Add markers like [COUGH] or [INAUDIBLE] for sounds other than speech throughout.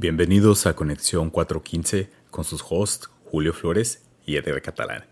Bienvenidos a Conexión 415 con sus hosts Julio Flores y Edgar Catalán.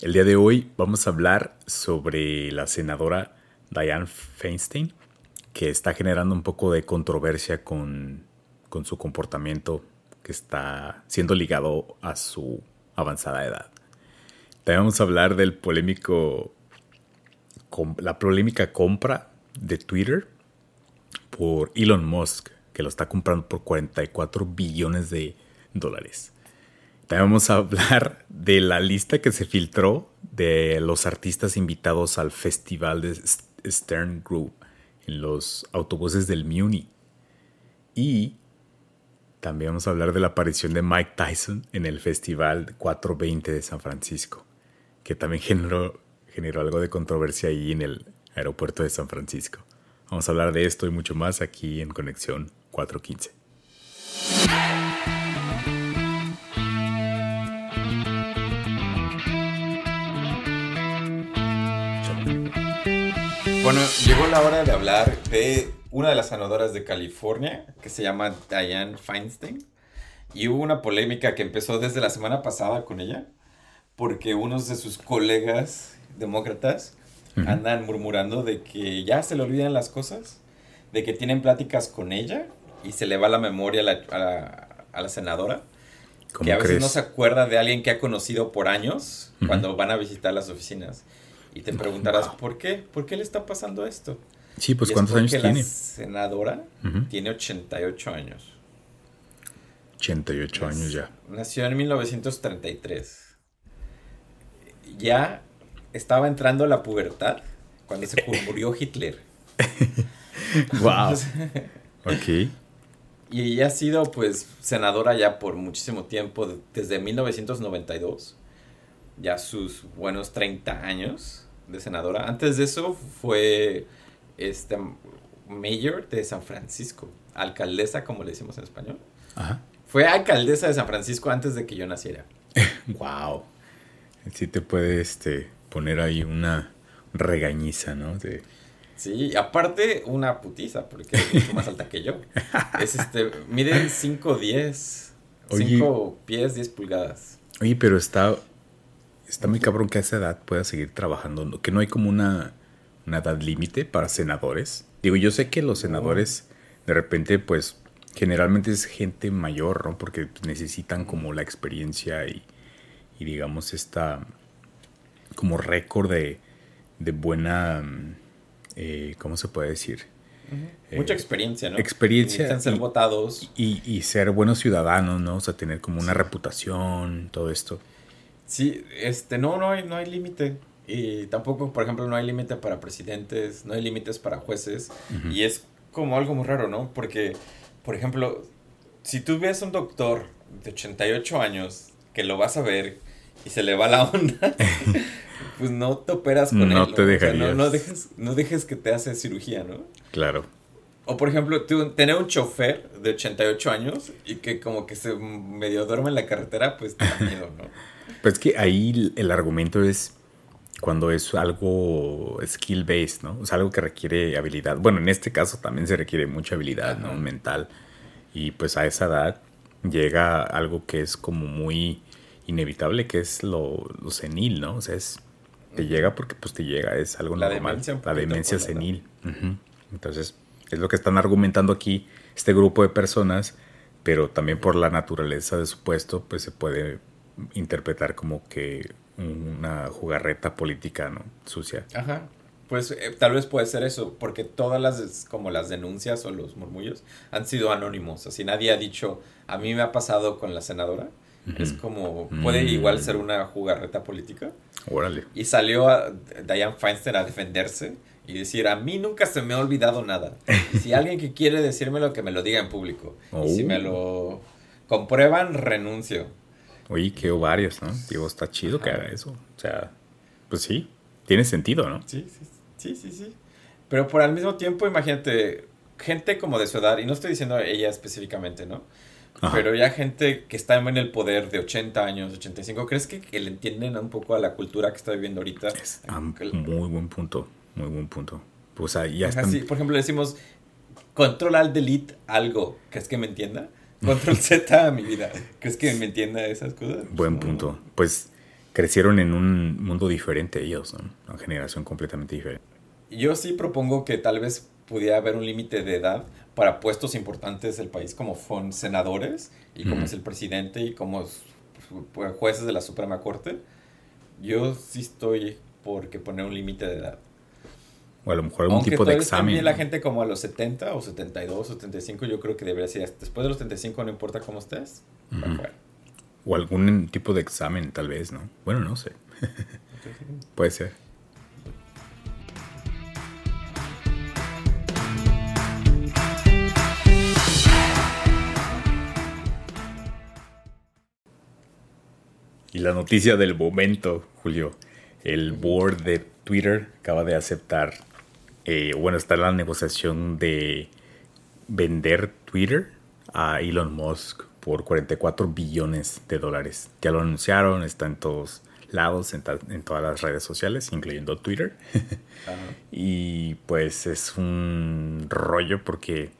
El día de hoy vamos a hablar sobre la senadora Diane Feinstein, que está generando un poco de controversia con, con su comportamiento que está siendo ligado a su avanzada edad. También vamos a hablar del polémico, la polémica compra de Twitter por Elon Musk que lo está comprando por 44 billones de dólares. También vamos a hablar de la lista que se filtró de los artistas invitados al festival de Stern Group en los autobuses del Muni. Y también vamos a hablar de la aparición de Mike Tyson en el Festival 420 de San Francisco, que también generó, generó algo de controversia ahí en el aeropuerto de San Francisco. Vamos a hablar de esto y mucho más aquí en Conexión 415. Bueno, llegó la hora de hablar de una de las senadoras de California que se llama Diane Feinstein. Y hubo una polémica que empezó desde la semana pasada con ella, porque unos de sus colegas demócratas andan murmurando de que ya se le olvidan las cosas, de que tienen pláticas con ella y se le va la memoria a la, a la, senadora. Que a veces no se acuerda de alguien que ha conocido por años cuando van a visitar las oficinas. Y te preguntarás, ¿por qué? ¿Por qué le está pasando esto? Sí, pues ¿cuántos años tiene? La senadora tiene 88 años. 88 años ya. Nació en 1933. Ya estaba entrando a la pubertad cuando se [LAUGHS] murió Hitler. wow. [LAUGHS] ok. Y ella ha sido pues senadora ya por muchísimo tiempo, desde 1992, ya sus buenos 30 años de senadora. Antes de eso fue este mayor de San Francisco, alcaldesa como le decimos en español. Ajá. Fue alcaldesa de San Francisco antes de que yo naciera. [LAUGHS] wow. Sí te puede este, poner ahí una regañiza, ¿no? De Sí, aparte una putiza, porque es mucho más alta que yo. [LAUGHS] Es este, miden 5 10, 5 pies, 10 pulgadas. Oye, pero está, está muy cabrón que a esa edad pueda seguir trabajando, que no hay como una, una edad límite para senadores. Digo, yo sé que los senadores de repente, pues, generalmente es gente mayor, ¿no? Porque necesitan como la experiencia y, y digamos, esta como récord de, de buena eh, ¿cómo se puede decir? Eh, Mucha experiencia, ¿no? Experiencia. Y ser votados. Y, ser buenos ciudadanos, ¿no? O sea, tener como una reputación, todo esto. Sí, este, no, no hay, no hay límite. Y tampoco, por ejemplo, no hay límite para presidentes, no hay límites para jueces. Y es como algo muy raro, ¿no? Porque, por ejemplo, si tú ves un doctor de 88 años que lo vas a ver y se le va la onda, [LAUGHS] pues no te operas con él. No te dejarías. no, dejes, no dejes que te hace cirugía, ¿no? Claro. O por ejemplo, tener un chofer de 88 años y que como que se medio duerme en la carretera, pues te da [LAUGHS] miedo, ¿no? Pues que ahí el argumento es cuando es algo skill based, ¿no? O sea, algo que requiere habilidad. Bueno, en este caso también se requiere mucha habilidad, ¿no? Mental. Y pues a esa edad llega algo que es como muy inevitable, que es lo, lo senil, ¿no? O sea, es te llega porque pues te llega, es algo la normal. Demencia la demencia senil. Entonces, es lo que están argumentando aquí este grupo de personas, pero también por la naturaleza de su puesto, pues se puede interpretar como que una jugarreta política, ¿no? Sucia. Ajá. Pues eh, tal vez puede ser eso, porque todas las como las denuncias o los murmullos han sido anónimos, así nadie ha dicho, a mí me ha pasado con la senadora, es como, puede igual ser una jugarreta política. Órale. Y salió a Diane Feinstein a defenderse y decir, a mí nunca se me ha olvidado nada. si [LAUGHS] alguien que quiere decírmelo, que me lo diga en público. Y si me lo oh. comprueban, renuncio. Oye, qué ovarios, ¿no? Digo, está chido que haga eso. O sea, pues sí, tiene sentido, ¿no? Sí, sí, sí, sí, sí. Pero por al mismo tiempo, imagínate, gente como de su edad, y no estoy diciendo ella específicamente, ¿no? Pero ya gente que está en el poder de 80 años, 85, ¿crees que, le entienden un poco a la cultura que está viviendo ahorita? Es muy buen punto, muy buen punto. Pues ahí ya por ejemplo, decimos control al delete algo, ¿crees que me entienda? [LAUGHS] control Z a mi vida. ¿Crees que me entienda esas cosas? Buen punto. Pues crecieron en un mundo diferente ellos, ¿no? Una generación completamente diferente. Yo sí propongo que tal vez pudiera haber un límite de edad para puestos importantes del país, como son senadores y como es el presidente y como pues, jueces de la Suprema Corte. Yo sí estoy por que poner un límite de edad. O a lo mejor algún tipo de examen. También la gente como a los 70 o 72 o 75, yo creo que debería ser. Después de los 75, no importa cómo estés. O algún tipo de examen, tal vez, ¿no? Bueno, no sé. [LAUGHS] Puede ser. Y la noticia del momento, Julio. El board de Twitter acaba de aceptar eh, bueno, está la negociación de vender Twitter a Elon Musk por 44 billones de dólares. Ya lo anunciaron, está en todos lados, en, todas las redes sociales, incluyendo Twitter. [LAUGHS] y pues es un rollo porque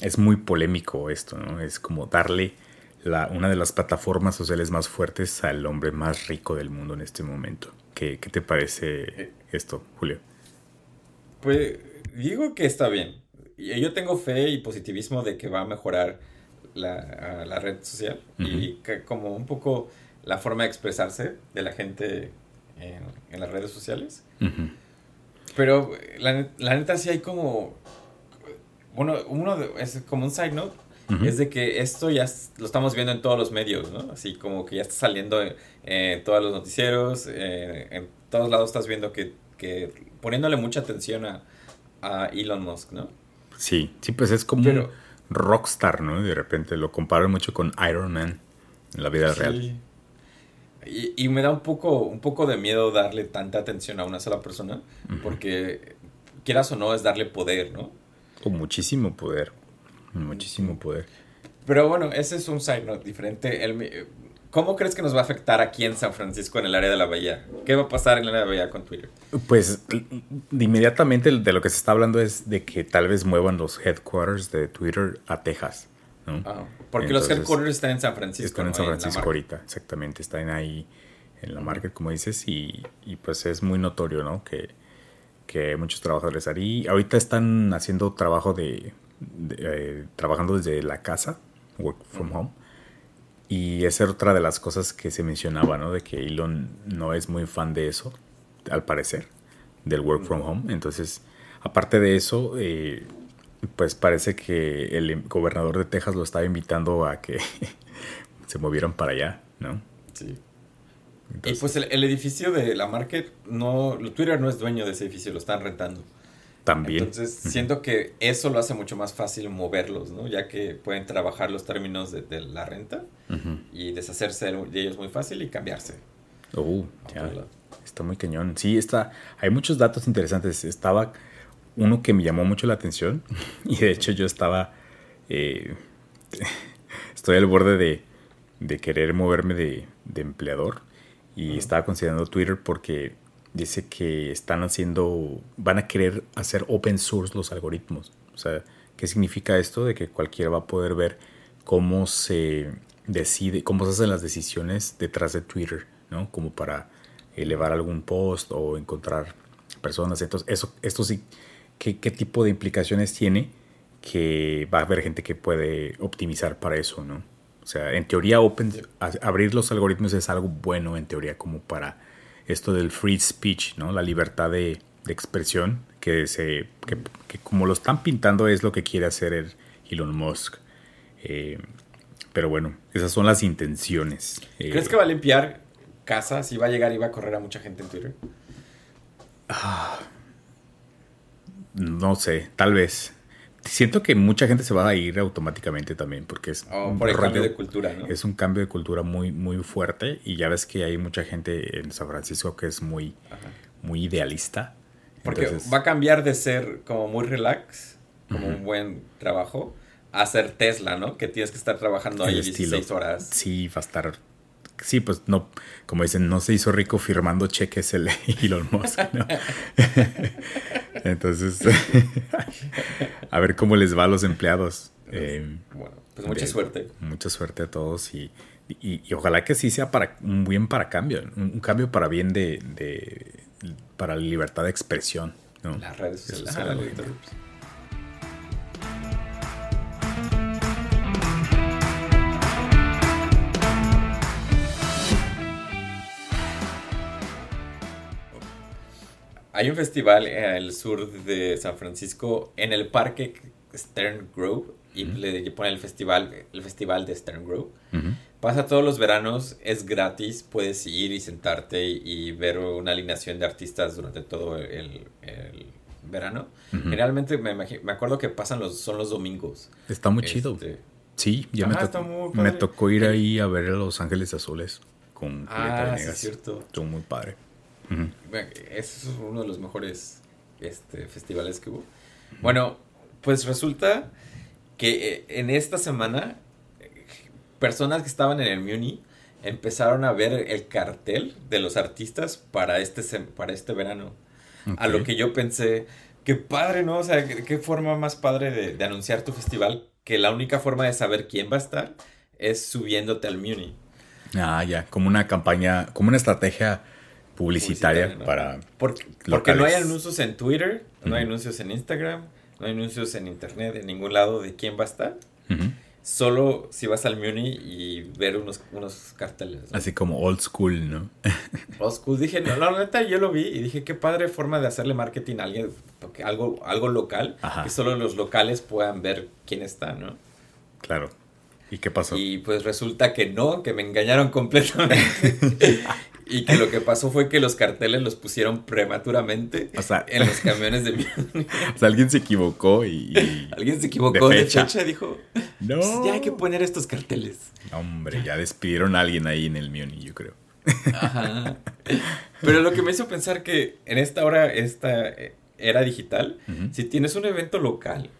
es muy polémico esto, ¿no? Es como darle la, una de las plataformas sociales más fuertes al hombre más rico del mundo en este momento. ¿Qué, qué te parece eh. esto, Julio? Pues digo que está bien. Yo tengo fe y positivismo de que va a mejorar la, la red social y que como un poco la forma de expresarse de la gente en, en las redes sociales. Pero la, la, neta sí hay como... Bueno, uno es como un side note. Es de que esto ya lo estamos viendo en todos los medios, ¿no? Así como que ya está saliendo en, todos los noticieros, en todos lados estás viendo que, que poniéndole mucha atención a, a Elon Musk, ¿no? Sí, sí, pues es como un rockstar, ¿no? De repente lo comparo mucho con Iron Man en la vida real. Y, y, me da un poco, un poco de miedo darle tanta atención a una sola persona, porque quieras o no es darle poder, ¿no? Con muchísimo poder, muchísimo poder. Pero bueno, ese es un side note diferente. El, ¿Cómo crees que nos va a afectar aquí en San Francisco en el área de la bahía? ¿Qué va a pasar en el área de la bahía con Twitter? Pues inmediatamente de lo que se está hablando es de que tal vez muevan los headquarters de Twitter a Texas. ¿no? Ah, porque los headquarters están en San Francisco. Están en San Francisco ahorita, exactamente. Están ahí en la market, como dices, y, y pues es muy notorio, ¿no? Que, que muchos trabajadores ahí ahorita están haciendo trabajo de, eh, trabajando desde la casa, work from home y esa era otra de las cosas que se mencionaba, ¿no? De que Elon no es muy fan de eso, al parecer, del work from home. Entonces, aparte de eso, eh, pues parece que el gobernador de Texas lo estaba invitando a que [LAUGHS] se movieran para allá, ¿no? Sí. y pues el, el, edificio de la market, no, Twitter no es dueño de ese edificio, lo están rentando. También. Entonces, siento que eso lo hace mucho más fácil moverlos, ¿no? Ya que pueden trabajar los términos de, la renta y deshacerse de ellos muy fácil y cambiarse. Uh, ya. Está muy cañón. Sí, está. Hay muchos datos interesantes. Estaba uno que me llamó mucho la atención [LAUGHS] y de hecho yo estaba. Eh, [LAUGHS] estoy al borde de, de querer moverme de, de empleador y estaba considerando Twitter porque dice que están haciendo, van a querer hacer open source los algoritmos. O sea, ¿qué significa esto? De que cualquiera va a poder ver cómo se decide, cómo se hacen las decisiones detrás de Twitter, ¿no? Como para elevar algún post o encontrar personas. Entonces, eso, esto sí, ¿qué, qué tipo de implicaciones tiene? Que va a haber gente que puede optimizar para eso, ¿no? O sea, en teoría, open, abrir los algoritmos es algo bueno, en teoría, como para esto del free speech, ¿no? La libertad de, expresión, que, se, que, como lo están pintando es lo que quiere hacer el Elon Musk. Eh, pero bueno, esas son las intenciones. Eh, ¿Crees que va a limpiar casas y va a llegar y va a correr a mucha gente en Twitter? Ah, no sé, tal vez siento que mucha gente se va a ir automáticamente también porque es oh, un cambio de cultura, ¿no? Es un cambio de cultura muy muy fuerte y ya ves que hay mucha gente en San Francisco que es muy muy idealista. Porque va a cambiar de ser como muy relax, como un buen trabajo, a ser Tesla, ¿no? Que tienes que estar trabajando ahí 16 horas. Sí, va a estar sí, pues no, como dicen, no se hizo rico firmando cheques el [LAUGHS] Elon Musk, ¿no? [LAUGHS] Entonces, [LAUGHS] a ver cómo les va a los empleados. Eh, bueno, pues mucha suerte. Mucha suerte a todos y, y, ojalá que sí sea para un bien para cambio, un, cambio para bien de, de, para la libertad de expresión. ¿no? Las redes sociales. Hay un festival en el sur de San Francisco, en el parque Stern Grove, y le ponen el festival, el festival de Stern Grove. Pasa todos los veranos, es gratis, puedes ir y sentarte y, ver una alineación de artistas durante todo el, verano. Generalmente me, me, acuerdo que pasan los, son los domingos. Está muy chido. Este, sí, ya me, tocó ir ahí a ver a Los Ángeles Azules con Ah, sí, es cierto. Estuvo muy padre. Es uno de los mejores este, festivales que hubo. Bueno, pues resulta que eh, en esta semana personas que estaban en el Muni empezaron a ver el cartel de los artistas para este, para este verano. A lo que yo pensé, qué padre, ¿no? O sea, qué, forma más padre de, de, anunciar tu festival, que la única forma de saber quién va a estar es subiéndote al Muni. Ah, ya, como una campaña, como una estrategia publicitaria, para... Porque, porque, no hay anuncios en Twitter, no hay anuncios en Instagram, no hay anuncios en Internet, en ningún lado de quién va a estar. Solo si vas al Muni y ver unos, unos carteles. Así como old school, ¿no? [LAUGHS] old school. Dije, no, la neta yo lo vi y dije, qué padre forma de hacerle marketing a alguien, porque algo, algo local, que solo los locales puedan ver quién está, ¿no? Claro. ¿Y qué pasó? Y pues resulta que no, que me engañaron completamente. [LAUGHS] Y que lo que pasó fue que los carteles los pusieron prematuramente en los [LAUGHS] camiones de Muni. O sea, alguien se equivocó y. alguien se equivocó de fecha. dijo. No. Pues ya hay que poner estos carteles. Hombre, ya despidieron a alguien ahí en el Muni, yo creo. Ajá. Pero lo que me hizo pensar que en esta hora, esta era digital, si tienes un evento local,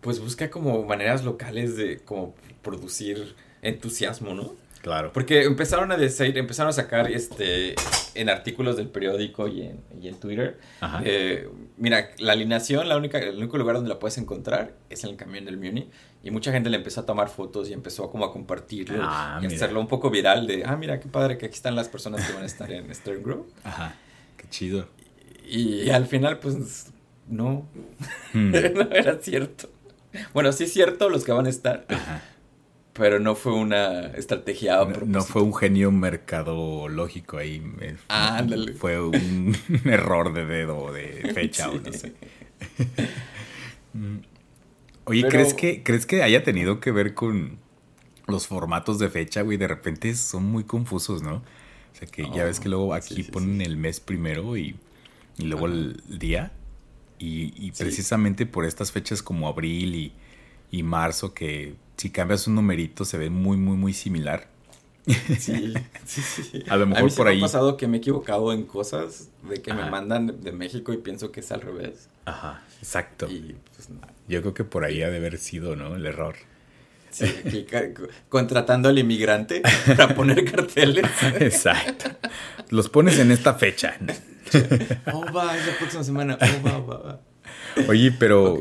pues busca como maneras locales de como producir entusiasmo, ¿no? Claro. Porque empezaron a decir, empezaron a sacar este en artículos del periódico y en, y en Twitter. Eh, mira, la alineación, la única, el único lugar donde la puedes encontrar es en el camión del Muni. Y mucha gente le empezó a tomar fotos y empezó como a compartirlo ah, y hacerlo un poco viral de, ah, mira qué padre que aquí están las personas que van a estar en Stern Grove. Ajá, qué chido. Y, al final, pues, no, hmm. [LAUGHS] no era cierto. Bueno, sí es cierto los que van a estar. Ajá pero no fue una estrategia no, fue un genio mercadológico ahí. Ándale. Fue un [LAUGHS] error de dedo o de fecha o no sé. [LAUGHS] Oye, ¿crees, que, ¿crees que haya tenido que ver con los formatos de fecha, güey? De repente son muy confusos, ¿no? O sea, que ya ves que luego aquí ponen el mes primero y, luego el día. Y, y precisamente por estas fechas como abril y, y marzo que si cambias un numerito se ve muy, muy, muy similar. Sí, sí, sí. [LAUGHS] A lo mejor por ahí. Me ha pasado que me he equivocado en cosas de que me mandan de México y pienso que es al revés. Ajá, exacto. Y, pues, Yo creo que por ahí ha de haber sido, ¿no? El error. Sí, contratando al inmigrante para poner carteles. [LAUGHS] Exacto. Los pones en esta fecha. [LAUGHS] oh, va, es la próxima semana. Oh, va, va, va. Oye, pero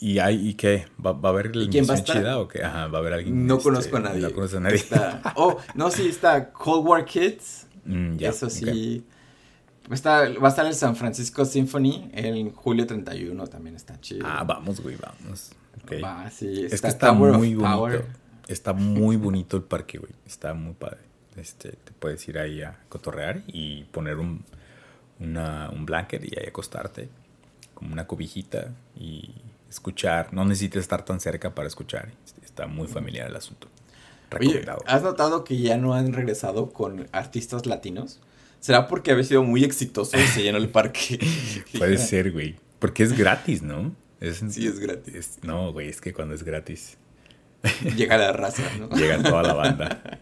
¿Y, hay, ¿Y qué? ¿Va, va a haber el quién va a estar? o qué? Ajá, va a haber alguien. No este, conozco a nadie. No conozco a nadie. Está, oh, no, sí, está Cold War Kids. [LAUGHS] Mm, Eso sí. Está, va a estar el San Francisco Symphony en julio 31, también está chido. Ah, vamos, güey, vamos. Va, sí. Está es que está muy bonito. Está muy bonito el parque, güey. Está muy padre. Este, te puedes ir ahí a cotorrear y poner un, una, un blanket y ahí acostarte, como una cobijita y escuchar. No necesitas estar tan cerca para escuchar. Está muy familiar el asunto. Recomendado. ¿Has notado que ya no han regresado con artistas latinos? ¿Será porque había sido muy exitoso y se llenó el parque? [LAUGHS] Puede ser, güey. Porque es gratis, ¿no? [LAUGHS] sí, es gratis. no, güey, es que cuando es gratis. [LAUGHS] Llega la raza, ¿no? Llega toda la banda.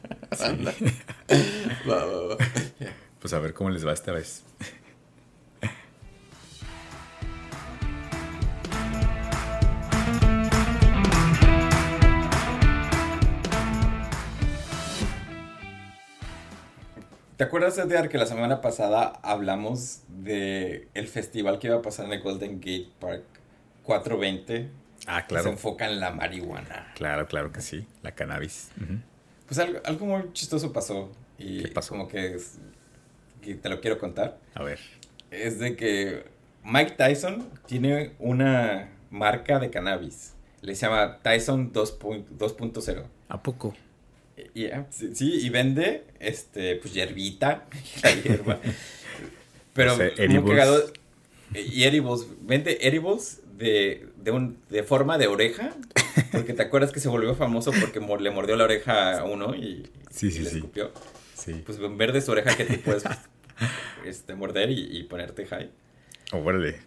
Pues a ver cómo les va esta vez. ¿Te acuerdas, Edgar, que la semana pasada hablamos de el festival que iba a pasar en el Golden Gate Park 420? Ah, claro. Se enfoca en la marihuana. Claro, claro que sí, la cannabis. Pues algo, algo, muy chistoso pasó. Y ¿Qué pasó? Como que, es, que te lo quiero contar. A ver. Es de que Mike Tyson tiene una marca de cannabis. Le llama Tyson 2.0. ¿A poco? Y, ah, sí, sí, y vende este, pues hierbita, [LAUGHS] la hierba. Pero O sea, muy cagado, y edibles, vende edibles de, de, un, de forma de oreja, porque te acuerdas que se volvió famoso porque mor- le mordió la oreja a uno y, Sí, y sí, le sí. escupió. Sí. Pues en verde su oreja que te puedes este, morder y, y ponerte high. Órale.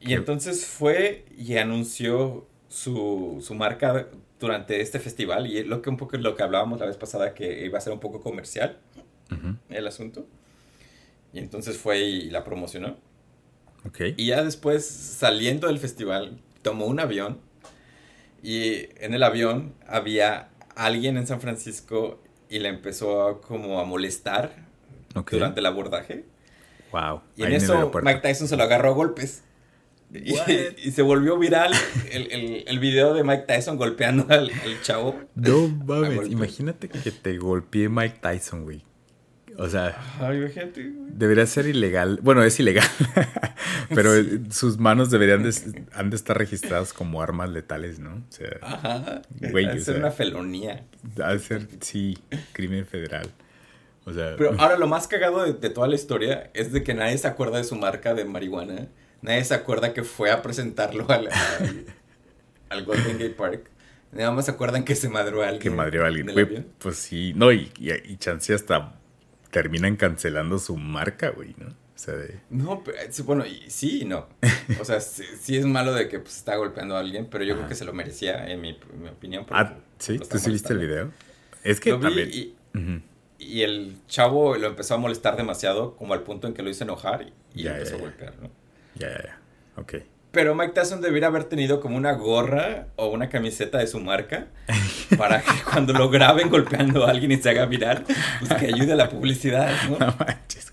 Y Qué- entonces fue y anunció su, su marca durante este festival y lo que un poco lo que hablábamos la vez pasada que iba a ser un poco comercial Ujú. el asunto. Y entonces fue y la promocionó. Ok. Y ya después, saliendo del festival, tomó un avión y en el avión había alguien en San Francisco y le empezó a, como a molestar Ok. durante el abordaje. Wow. Y en Ahí eso. Mike Tyson se lo agarró a golpes. Y, se volvió viral el, el, el video de Mike Tyson golpeando al, al chavo. No mames, imagínate que te golpeé Mike Tyson, güey. O sea, Ay, imagínate, güey. debería ser ilegal. Bueno, es ilegal. [LAUGHS] Pero Sí. sus manos deberían de, han de estar registradas como armas letales, ¿no? O sea, Ajá. Güey, o ser sea. una felonía. ha de ser, sí, crimen federal. O sea, Pero [LAUGHS] ahora lo más cagado de, de toda la historia es de que nadie se acuerda de su marca de marihuana. Nadie se acuerda que fue a presentarlo al, al, al Golden Gate Park. Nada más se acuerdan que se madrió a alguien. que madrió a alguien. Güey, pues sí, no, y, y, y chance hasta terminan cancelando su marca, güey, ¿no? O sea, de... No, pero, bueno, y sí y no. O sea, sí, sí es malo de que pues, está golpeando a alguien, pero yo creo que se lo merecía, en mi, mi opinión. Ah, ¿sí? ¿Tú sí viste el video? Es que Lo vi también... y, el chavo lo empezó a molestar demasiado, como al punto en que lo hizo enojar y, Ya, empezó ya, a golpear, ¿no? Ya, ya, ya. Ok. Pero Mike Tyson debería haber tenido como una gorra o una camiseta de su marca para que cuando lo graben golpeando a alguien y se haga viral, pues que ayude a la publicidad, ¿no? [LAUGHS] No manches.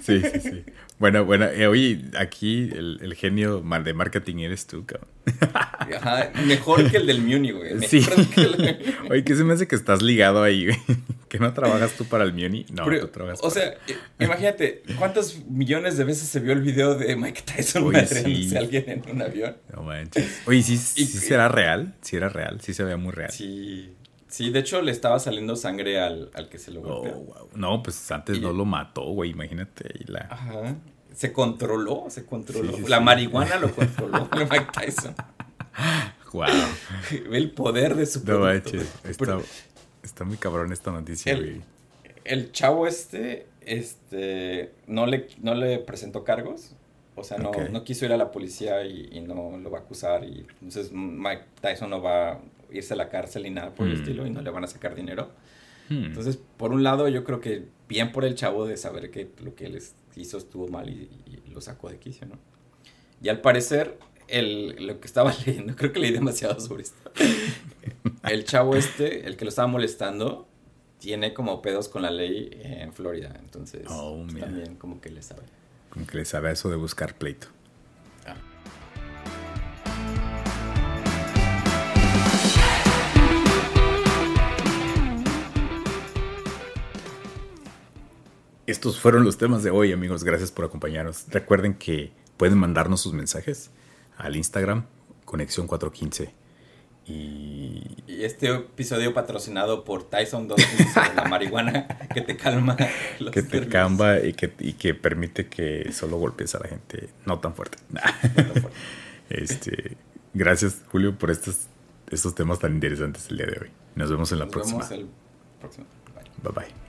Sí, sí, sí. Bueno, bueno, eh, oye, aquí el, el genio de marketing eres tú, cabrón. Ajá, mejor que el del Muni, güey. Mejor Sí. que el- [LAUGHS] Oye, ¿qué se me hace que estás ligado ahí, güey? ¿Que no trabajas tú para el Muni? No, Pero, tú trabajas o para- sea, imagínate, ¿cuántos millones de veces se vio el video de Mike Tyson Oye, sí. a alguien en un avión? No manches. Oye, ¿sí, sí Y- será real? ¿Sí era real? ¿Sí se veía muy real? Sí, sí, de hecho le estaba saliendo sangre al, al que se lo Oh, golpeó. wow. No, pues antes Y- no lo mató, güey, imagínate. Y la... Ajá. Se controló, se controló. Sí, sí, la sí. marihuana lo controló [LAUGHS] Mike Tyson. Wow. Ve [LAUGHS] el poder de su No. Está, Pero está muy cabrón esta noticia, El- güey. el chavo este, este, no le, no le presentó cargos. O sea, no, no quiso ir a la policía y, y no lo va a acusar. Y entonces Mike Tyson no va irse a la cárcel ni nada por el Hmm. estilo y no le van a sacar dinero. Hmm. Entonces, por un lado, yo creo que bien por el chavo de saber que lo que les hizo estuvo mal y, y lo sacó de quicio, ¿no? Y al parecer, el, lo que estaba [LAUGHS] leyendo, creo que leí demasiado sobre esto. El chavo este, el que lo estaba molestando, tiene como pedos con la ley en Florida. Entonces, Oh, también como que le sabe. Como que le sabe eso de buscar pleito. Estos fueron los temas de hoy, amigos. Gracias por acompañarnos. Recuerden que pueden mandarnos sus mensajes al Instagram, Conexión 415. Y Y este episodio patrocinado por Tyson 2, [LAUGHS] la marihuana que te calma los que te camba y que, y que permite que solo golpes a la gente no tan fuerte. [LAUGHS] este, gracias, Julio, por estos, estos temas tan interesantes el día de hoy. Nos vemos en la Nos próxima. vemos el próximo. Bye. Bye bye.